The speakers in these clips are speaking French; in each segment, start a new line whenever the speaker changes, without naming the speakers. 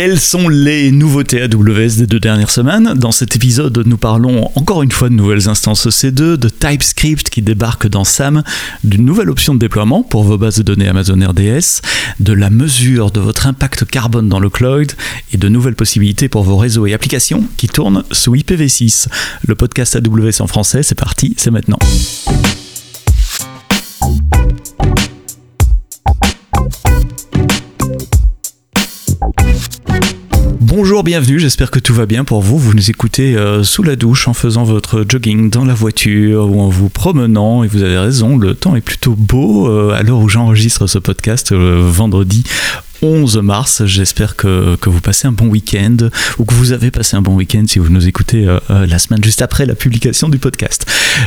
Quelles sont les nouveautés AWS des deux dernières semaines Dans cet épisode, nous parlons encore une fois de nouvelles instances EC2, de TypeScript qui débarque dans SAM, d'une nouvelle option de déploiement pour vos bases de données Amazon RDS, de la mesure de votre impact carbone dans le cloud et de nouvelles possibilités pour vos réseaux et applications qui tournent sous IPv6. Le podcast AWS en français, c'est parti, c'est maintenant. Bonjour, bienvenue, j'espère que tout va bien pour vous. Vous nous écoutez euh, sous la douche en faisant votre jogging dans la voiture ou en vous promenant et vous avez raison, le temps est plutôt beau euh, à l'heure où j'enregistre ce podcast euh, vendredi 11 mars. J'espère que, que, vous passez un bon week-end ou que vous avez passé un bon week-end si vous nous écoutez euh, euh, la semaine juste après la publication du podcast.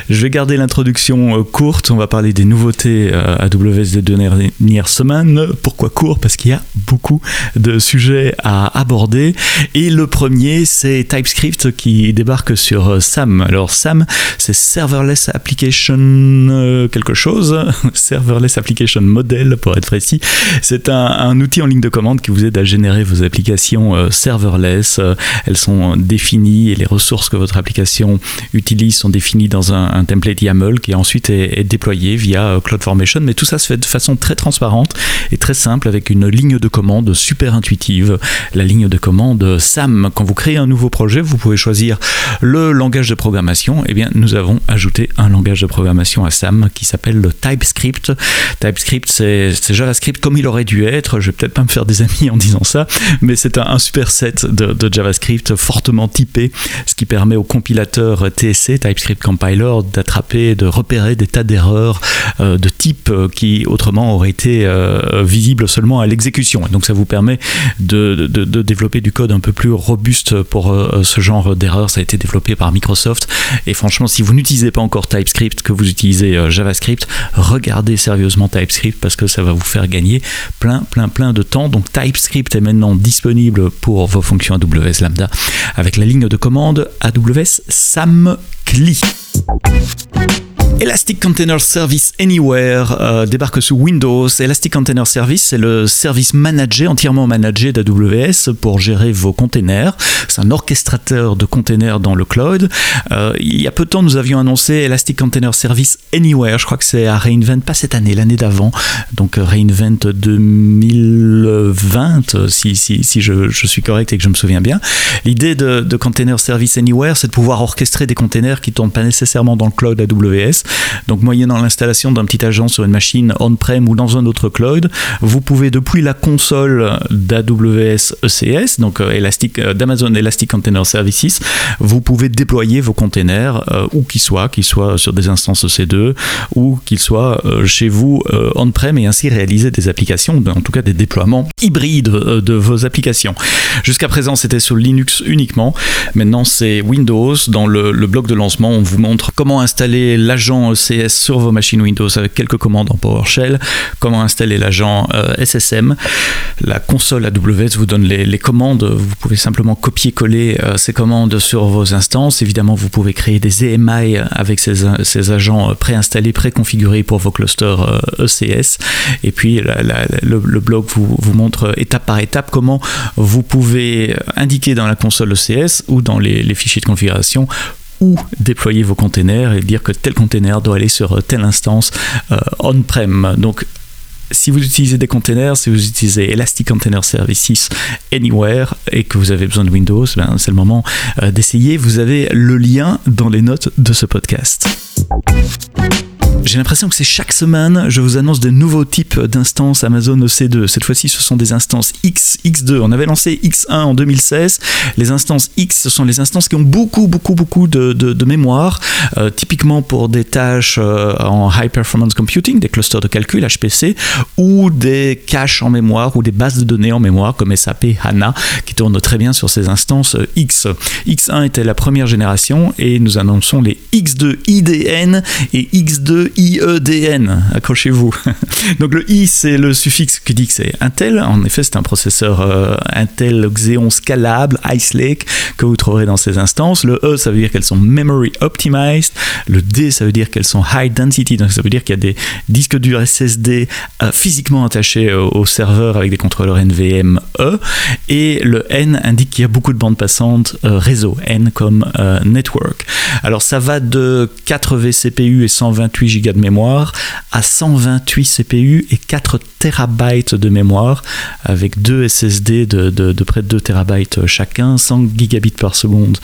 Je vais garder l'introduction euh, courte. On va parler des nouveautés AWS des dernières semaines. Pourquoi court? Parce qu'il y a beaucoup de sujets à aborder. Et le premier, c'est TypeScript qui débarque sur SAM. Alors SAM, c'est Serverless Application quelque chose. Serverless Application Model pour être précis. C'est un outil en ligne de commande qui vous aide à générer vos applications euh, serverless. Euh, elles sont définies et les ressources que votre application utilise sont définies dans un, template YAML qui ensuite est, déployé via euh, CloudFormation. Mais tout ça se fait de façon très transparente et très simple avec une ligne de commande super intuitive. La ligne de commande SAM. Quand vous créez un nouveau projet, vous pouvez choisir le langage de programmation. Eh bien, nous avons ajouté un langage de programmation à SAM qui s'appelle le TypeScript. TypeScript, c'est JavaScript comme il aurait dû être. Je vais peut-être pas me faire des amis en disant ça, mais c'est un, super set de, JavaScript fortement typé, ce qui permet au compilateur TSC, TypeScript Compiler, d'attraper, de repérer des tas d'erreurs euh, de type euh, qui autrement auraient été euh, visibles seulement à l'exécution. Donc ça vous permet de, de, développer du code un peu plus robuste pour ce genre d'erreurs. Ça a été développé par Microsoft. Et franchement, si vous n'utilisez pas encore TypeScript, que vous utilisez JavaScript, regardez sérieusement TypeScript parce que ça va vous faire gagner plein, plein, plein de temps. Donc TypeScript est maintenant disponible pour vos fonctions AWS Lambda avec la ligne de commande AWS SAMCLI. Elastic Container Service Anywhere euh, débarque sous Windows. Elastic Container Service, c'est le service entièrement managé d'AWS pour gérer vos containers. C'est un orchestrateur de containers dans le cloud. Euh, il y a peu de temps, nous avions annoncé Elastic Container Service Anywhere. Je crois que c'est à Reinvent, pas cette année, l'année d'avant. Donc euh, Reinvent 2020, si, si, si je, suis correct et que je me souviens bien. L'idée de, de Container Service Anywhere, c'est de pouvoir orchestrer des containers qui ne tournent pas nécessairement dans le cloud AWS donc moyennant l'installation d'un petit agent sur une machine on-prem ou dans un autre cloud, vous pouvez depuis la console d'AWS ECS, donc euh, euh, d'Amazon Elastic Container Services, vous pouvez déployer vos containers euh, où qu'ils soient, qu'ils soient sur des instances EC2 ou qu'ils soient chez vous on-prem et ainsi réaliser des applications, en tout cas des déploiements hybrides de vos applications. Jusqu'à présent, c'était sur Linux uniquement. Maintenant, c'est Windows. Dans le bloc de lancement, on vous montre comment installer l'agent ECS sur vos machines Windows avec quelques commandes en PowerShell, comment installer l'agent euh, SSM. La console AWS vous donne les, commandes, vous pouvez simplement copier-coller euh, ces commandes sur vos instances. Évidemment, vous pouvez créer des EMI avec ces, agents préinstallés, préconfigurés pour vos clusters ECS. E Et puis, le, blog vous, montre étape par étape comment vous pouvez indiquer dans la console ECS ou dans les fichiers de configuration où déployer vos containers et dire que tel container doit aller sur telle instance euh, on-prem. Donc si vous utilisez des containers, si vous utilisez Elastic Container Services Anywhere et que vous avez besoin de Windows, ben c'est le moment euh, d'essayer. Vous avez le lien dans les notes de ce podcast. J'ai l'impression que c'est chaque semaine, je vous annonce de nouveaux types d'instances Amazon EC2. Cette fois-ci, ce sont des instances X, X2. On avait lancé X1 en 2016. Les instances X, ce sont les instances qui ont beaucoup, beaucoup, beaucoup de, mémoire, euh, typiquement pour des tâches euh, en High Performance Computing, des clusters de calcul, HPC, ou des caches en mémoire, ou des bases de données en mémoire, comme SAP HANA, qui tournent très bien sur ces instances euh, X. X1 était la première génération, et nous annonçons les X2 IDN et X2 E-I-E-D-N, accrochez-vous. Donc le I, c'est le suffixe qui dit que c'est Intel. En effet, c'est un processeur euh, Intel Xeon scalable, Ice Lake, que vous trouverez dans ces instances. Le E, ça veut dire qu'elles sont memory optimized. Le D, ça veut dire qu'elles sont high density, donc ça veut dire qu'il y a des disques durs SSD euh, physiquement attachés au, serveur avec des contrôleurs NVMe. Et le N indique qu'il y a beaucoup de bandes passantes euh, réseau, N comme network. Alors ça va de 4 vCPU et 128 Go de mémoire à 128 CPU et 4 TB de mémoire avec deux SSD de, près de 2 TB chacun, 100 gigabits par seconde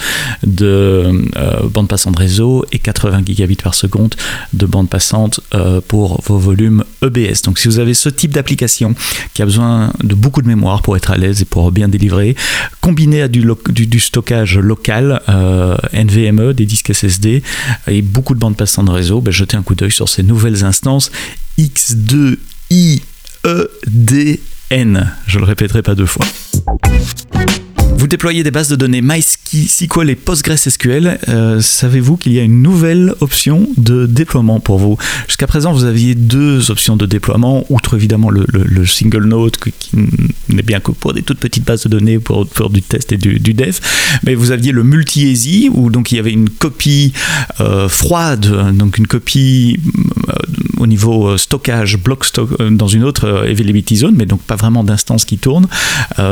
de euh, bande passante réseau et 80 gigabits par seconde de bande passante euh, pour vos volumes EBS. Donc si vous avez ce type d'application qui a besoin de beaucoup de mémoire pour être à l'aise et pour bien délivrer, combiné à du, du, stockage local, euh, NVMe, des disques SSD et beaucoup de bandes passantes réseau, ben, jetez un coup sur ces nouvelles instances X2IEDN. Je le répéterai pas deux fois. Vous déployez des bases de données MySQL et PostgreSQL. Euh, savez-vous qu'il y a une nouvelle option de déploiement pour vous? Jusqu'à présent, vous aviez deux options de déploiement, outre évidemment le, single node qui n'est bien que pour des toutes petites bases de données pour du test et du, dev. Mais vous aviez le multi-easy où donc il y avait une copie euh, froide, donc une copie euh, au niveau stockage, block stock dans une autre availability zone, mais donc pas vraiment d'instance qui tourne.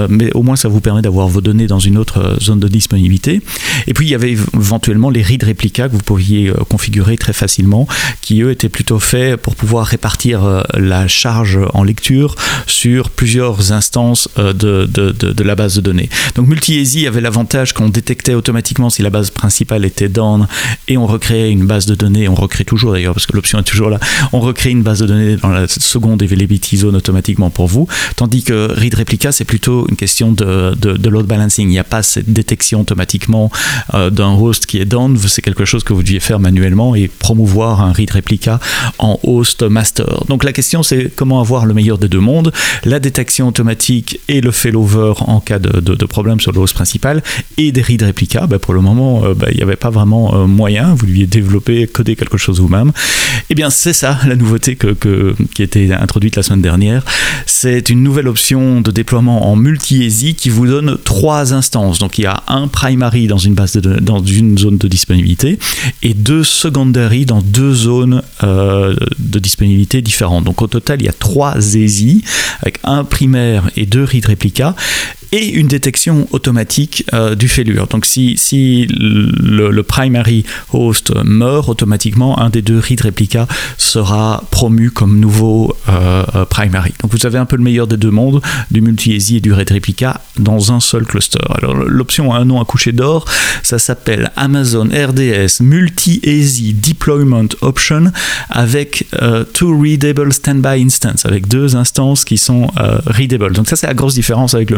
mais au moins ça vous permet d'avoir vos données dans une autre euh, zone de disponibilité. Et puis il y avait éventuellement les read réplicas que vous pouviez euh, configurer très facilement, qui eux étaient plutôt faits pour pouvoir répartir euh, la charge en lecture sur plusieurs instances de, de, de, la base de données. Donc multi-easy avait l'avantage qu'on détectait automatiquement si la base principale était down et on recréait une base de données, on recrée toujours d'ailleurs parce que l'option est toujours là, on recrée une base de données dans la seconde availability zone automatiquement pour vous, tandis que read replica c'est plutôt une question de, de load il n'y a pas cette détection automatiquement euh, d'un host qui est down. C'est quelque chose que vous deviez faire manuellement et promouvoir un read replica en host master. Donc la question c'est comment avoir le meilleur des deux mondes, la détection automatique et le failover en cas de, problème sur le host principal et des read replicas. Ben, pour le moment, euh, ben, il n'y avait pas vraiment euh, moyen. Vous deviez développer, coder quelque chose vous-même. Et eh bien c'est ça la nouveauté qui a été introduite la semaine dernière. C'est une nouvelle option de déploiement en multi-easy qui vous donne trois instances. Donc il y a un primary dans une, base dans une zone de disponibilité et deux secondary dans deux zones euh, de disponibilité différentes. Donc au total, il y a trois ESI avec un primaire et deux read replica et une détection automatique euh, du failure. Donc si, si le, primary host meurt, automatiquement un des deux read replica sera promu comme nouveau euh, euh, primary. Donc vous avez un peu le meilleur des deux mondes, du multi-easy et du read replica dans un seul cluster. Alors l'option a un nom à coucher d'or, ça s'appelle Amazon RDS Multi-Easy Deployment Option avec two readable standby instance, avec deux instances qui sont readable. Donc ça c'est la grosse différence avec le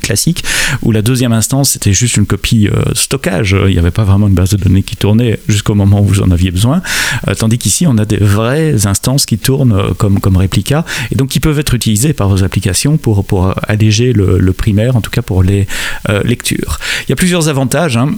classique, où la deuxième instance c'était juste une copie euh, stockage, il n'y avait pas vraiment une base de données qui tournait jusqu'au moment où vous en aviez besoin, euh, tandis qu'ici on a des vraies instances qui tournent euh, comme, comme réplica, et donc qui peuvent être utilisées par vos applications pour, pour alléger le, primaire, en tout cas pour les lectures. Il y a plusieurs avantages. Hein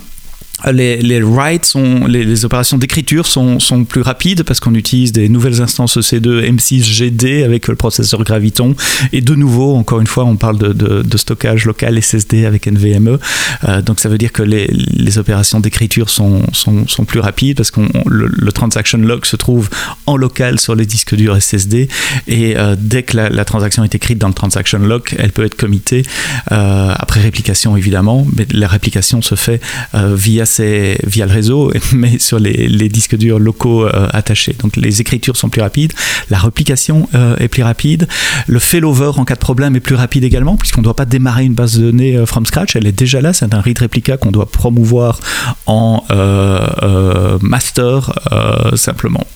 les, les writes sont les, opérations d'écriture sont, sont, plus rapides parce qu'on utilise des nouvelles instances EC2 M6 GD avec le processeur Graviton. Et de nouveau encore une fois on parle de, stockage local SSD avec NVMe euh, donc ça veut dire que les, les opérations d'écriture sont, sont, sont, plus rapides parce que le, transaction log se trouve en local sur les disques durs SSD et euh, dès que la, transaction est écrite dans le transaction log elle peut être committée euh, après réplication évidemment. Mais la réplication se fait via c'est via le réseau, mais sur les, disques durs locaux euh, attachés. Donc les écritures sont plus rapides, la replication euh, est plus rapide, le failover en cas de problème est plus rapide également, puisqu'on ne doit pas démarrer une base de données euh, from scratch, elle est déjà là, c'est un read replica qu'on doit promouvoir en master simplement.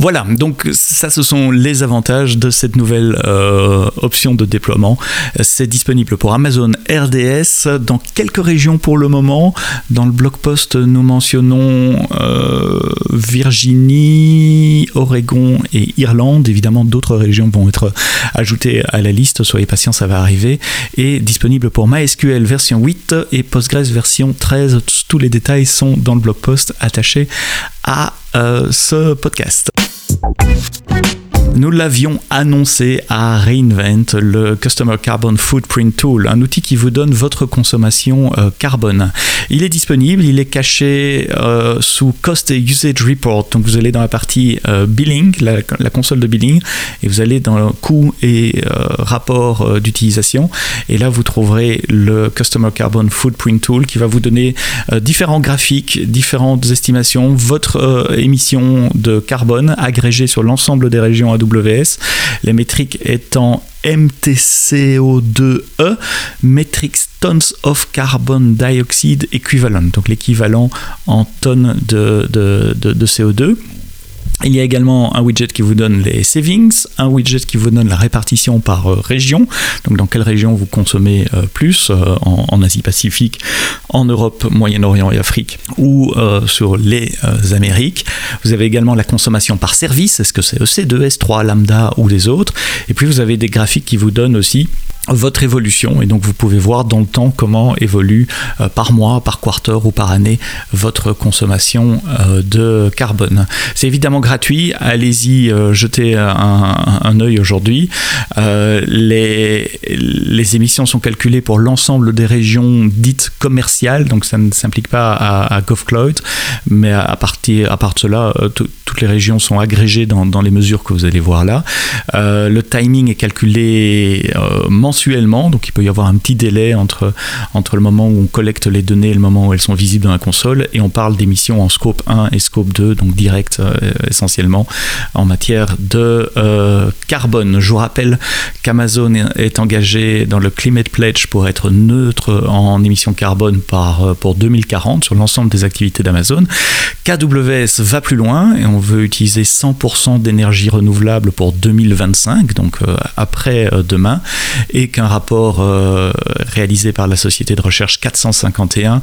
Voilà, donc ça ce sont les avantages de cette nouvelle euh, option de déploiement. C'est disponible pour Amazon RDS dans quelques régions pour le moment. Dans le blog post, nous mentionnons euh, Virginie, Oregon et Irlande. Évidemment, d'autres régions vont être ajoutées à la liste. Soyez patients, ça va arriver. Et disponible pour MySQL version 8 et Postgres version 13. Tous les détails sont dans le blog post attaché à ce podcast. Thank you. Nous l'avions annoncé à Reinvent, le Customer Carbon Footprint Tool, un outil qui vous donne votre consommation euh, carbone. Il est disponible, il est caché euh, sous Cost et Usage Report. Donc vous allez dans la partie euh, billing, la, console de billing, et vous allez dans le coût et rapport d'utilisation. Et là, vous trouverez le Customer Carbon Footprint Tool qui va vous donner différents graphiques, différentes estimations, votre émission de carbone agrégée sur l'ensemble des régions AWS, les métriques étant MTCO2E, Metric Tons of Carbon Dioxide Equivalent, donc l'équivalent en tonnes de CO2. Il y a également un widget qui vous donne les savings, un widget qui vous donne la répartition par euh, région, donc dans quelle région vous consommez euh, plus, euh, en, Asie-Pacifique, en Europe, Moyen-Orient et Afrique, ou sur les Amériques. Vous avez également la consommation par service, est-ce que c'est EC2, S3, Lambda ou les autres? Et puis vous avez des graphiques qui vous donnent aussi votre évolution et donc vous pouvez voir dans le temps comment évolue euh, par mois, par quarter ou par année votre consommation euh, de carbone. C'est évidemment gratuit, allez-y euh, jeter un, œil aujourd'hui. les, émissions sont calculées pour l'ensemble des régions dites commerciales, donc ça ne s'implique pas à, GovCloud, mais à, partir, à part de cela, toutes les régions sont agrégées dans, dans, les mesures que vous allez voir là. le timing est calculé mensuellement donc il peut y avoir un petit délai entre, entre le moment où on collecte les données et le moment où elles sont visibles dans la console, et on parle d'émissions en scope 1 et scope 2, donc direct euh, essentiellement en matière de euh, carbone. Je vous rappelle qu'Amazon est engagé dans le Climate Pledge pour être neutre en émissions carbone par, euh, pour 2040 sur l'ensemble des activités d'Amazon. KWS va plus loin et on veut utiliser 100% d'énergie renouvelable pour 2025, donc après demain, et qu'un rapport euh, réalisé par la société de recherche 451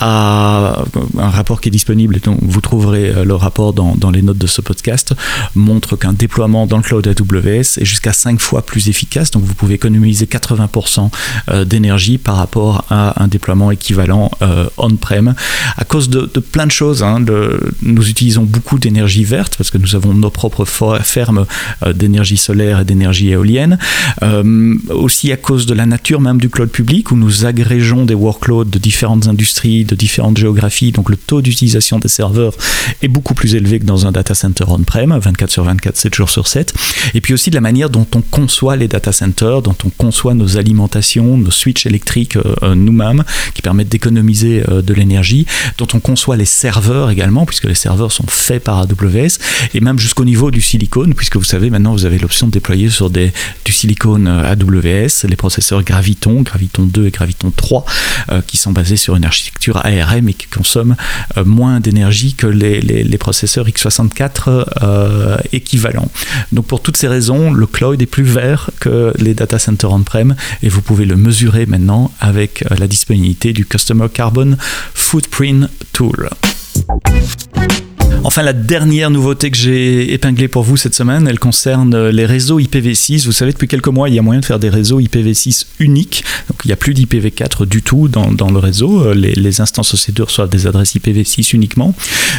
a un rapport qui est disponible et dont vous trouverez euh, le rapport dans, dans les notes de ce podcast montre qu'un déploiement dans le cloud AWS est jusqu'à 5 fois plus efficace. Donc vous pouvez économiser 80% euh, d'énergie par rapport à un déploiement équivalent on-prem. À cause de, plein de choses hein, nous utilisons beaucoup d'énergie verte parce que nous avons nos propres fermes d'énergie solaire et d'énergie éolienne à cause de la nature même du cloud public, où nous agrégeons des workloads de différentes industries, de différentes géographies, donc le taux d'utilisation des serveurs est beaucoup plus élevé que dans un data center on-prem, 24 sur 24, 7 jours sur 7. Et puis aussi de la manière dont on conçoit les data centers, dont on conçoit nos alimentations, nos switches électriques euh, euh, nous-mêmes, qui permettent d'économiser euh, de l'énergie, dont on conçoit les serveurs également, puisque les serveurs sont faits par AWS, et même jusqu'au niveau du silicone, puisque vous savez, maintenant vous avez l'option de déployer sur des, du silicone AWS les processeurs Graviton, Graviton 2 et Graviton 3, euh, qui sont basés sur une architecture ARM et qui consomment euh, moins d'énergie que les, processeurs x64 euh, équivalents. Donc pour toutes ces raisons, le cloud est plus vert que les data centers on-prem et vous pouvez le mesurer maintenant avec la disponibilité du Customer Carbon Footprint Tool. Enfin, la dernière nouveauté que j'ai épinglée pour vous cette semaine, elle concerne les réseaux IPv6. Vous savez, depuis quelques mois, il y a moyen de faire des réseaux IPv6 uniques. Donc, il n'y a plus d'IPv4 du tout dans, le réseau. Les, instances OC2 reçoivent des adresses IPv6 uniquement.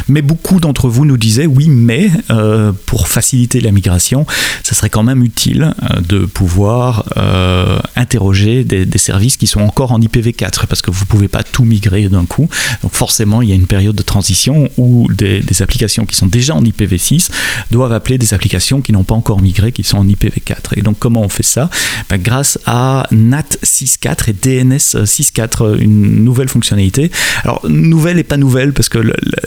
Mais beaucoup d'entre vous nous disaient, oui, mais euh, pour faciliter la migration, ça serait quand même utile euh, de pouvoir euh, interroger des, services qui sont encore en IPv4 parce que vous ne pouvez pas tout migrer d'un coup. Donc, forcément, il y a une période de transition où des, des applications qui sont déjà en IPv6 doivent appeler des applications qui n'ont pas encore migré, qui sont en IPv4. Et donc comment on fait ça? Ben, Grâce à NAT 6.4 et DNS 6.4, une nouvelle fonctionnalité. Alors nouvelle et pas nouvelle parce que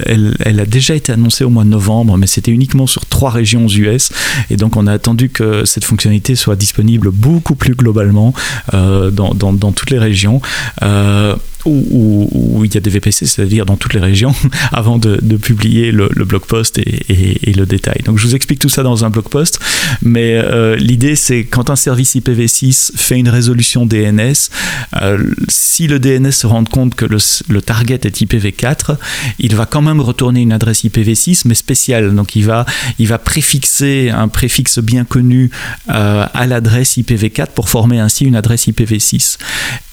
elle, a déjà été annoncée au mois de novembre, mais c'était uniquement sur trois régions US. Et donc on a attendu que cette fonctionnalité soit disponible beaucoup plus globalement euh, dans, dans, toutes les régions. Euh, où, il y a des VPC, c'est-à-dire dans toutes les régions, avant de, publier le, blog post et, le détail. Donc je vous explique tout ça dans un blog post, mais euh, l'idée c'est quand un service IPv6 fait une résolution DNS, euh, si le DNS se rend compte que le, target est IPv4, il va quand même retourner une adresse IPv6, mais spéciale. Donc il va, il va préfixer un préfixe bien connu euh, à l'adresse IPv4 pour former ainsi une adresse IPv6.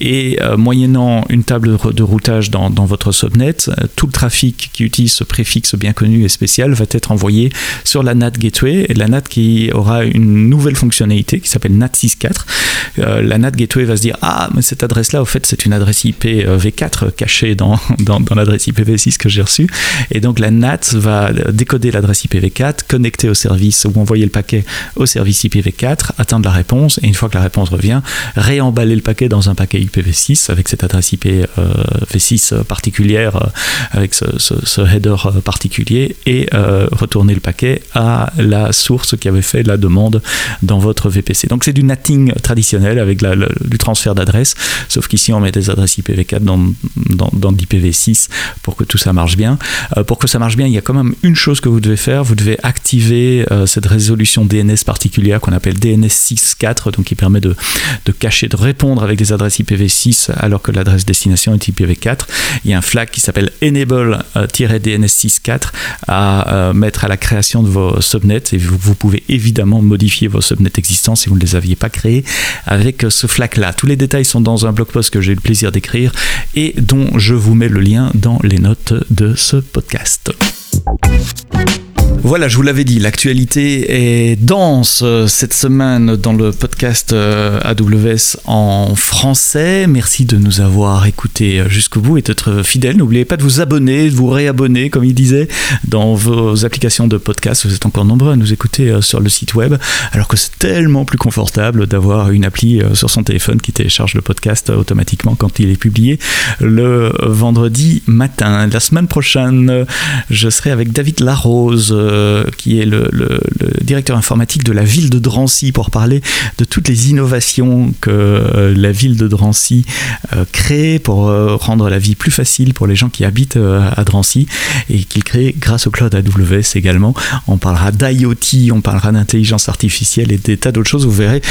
Et moyennant une table de routage dans, votre subnet, tout le trafic qui utilise ce préfixe bien connu et spécial va être envoyé sur la NAT Gateway, et la NAT qui aura une nouvelle fonctionnalité qui s'appelle NAT 6.4. la NAT Gateway va se dire Ah, mais cette adresse-là, au fait, c'est une adresse IP V4 cachée dans, dans, dans l'adresse IPv6 que j'ai reçue. Et donc la NAT va décoder l'adresse IPv4, connecter au service ou envoyer le paquet au service IPv4, attendre la réponse, et une fois que la réponse revient, réemballer le paquet dans un paquet IPv6 avec cette adresse IPv6 euh, particulière, euh, avec ce, header euh, particulier, et retourner le paquet à la source qui avait fait la demande dans votre VPC. Donc c'est du natting traditionnel avec du transfert d'adresse, sauf qu'ici on met des adresses IPv4 dans, dans, dans l'IPv6 pour que tout ça marche bien. pour que ça marche bien, il y a quand même une chose que vous devez faire, vous devez activer cette résolution DNS particulière qu'on appelle DNS 6.4, donc qui permet de, de cacher, de répondre avec des adresses IPv6 alors que l'adresse destination est IPv4. Il y a un flag qui s'appelle enable-dns64 euh, à euh, mettre à la création de vos subnets et vous, vous, pouvez évidemment modifier vos subnets existants si vous ne les aviez pas créés avec ce flag là. Tous les détails sont dans un blog post que j'ai le plaisir d'écrire et dont je vous mets le lien dans les notes de ce podcast. Voilà, je vous l'avais dit, l'actualité est dense euh, cette semaine dans le podcast euh, AWS en français. Merci de nous avoir écoutés euh, jusqu'au bout et d'être fidèles. N'oubliez pas de vous abonner, de vous réabonner, comme il disait, dans vos applications de podcast. Vous êtes encore nombreux à nous écouter sur le site web, alors que c'est tellement plus confortable d'avoir une appli sur son téléphone qui télécharge le podcast automatiquement quand il est publié le vendredi matin. La semaine prochaine, je serai avec David Larose euh, qui est le, directeur informatique de la ville de Drancy, pour parler de toutes les innovations que euh, la ville de Drancy euh, crée pour rendre la vie plus facile pour les gens qui habitent à Drancy et qu'il crée grâce au cloud AWS également. On parlera d'IoT, on parlera d'intelligence artificielle et des tas d'autres choses. Vous verrez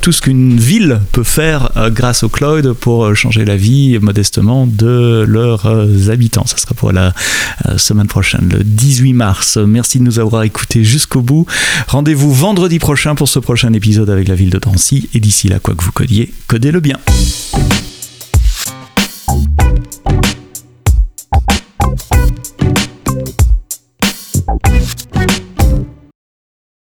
tout ce qu'une ville peut faire grâce au cloud pour changer la vie modestement de leurs habitants. Ça sera pour la semaine prochaine, le 18 mars. Merci de nous avoir écouté jusqu'au bout. Rendez-vous vendredi prochain pour ce prochain épisode avec la ville de Drancy. Et d'ici là, quoi que vous codiez, codez-le bien.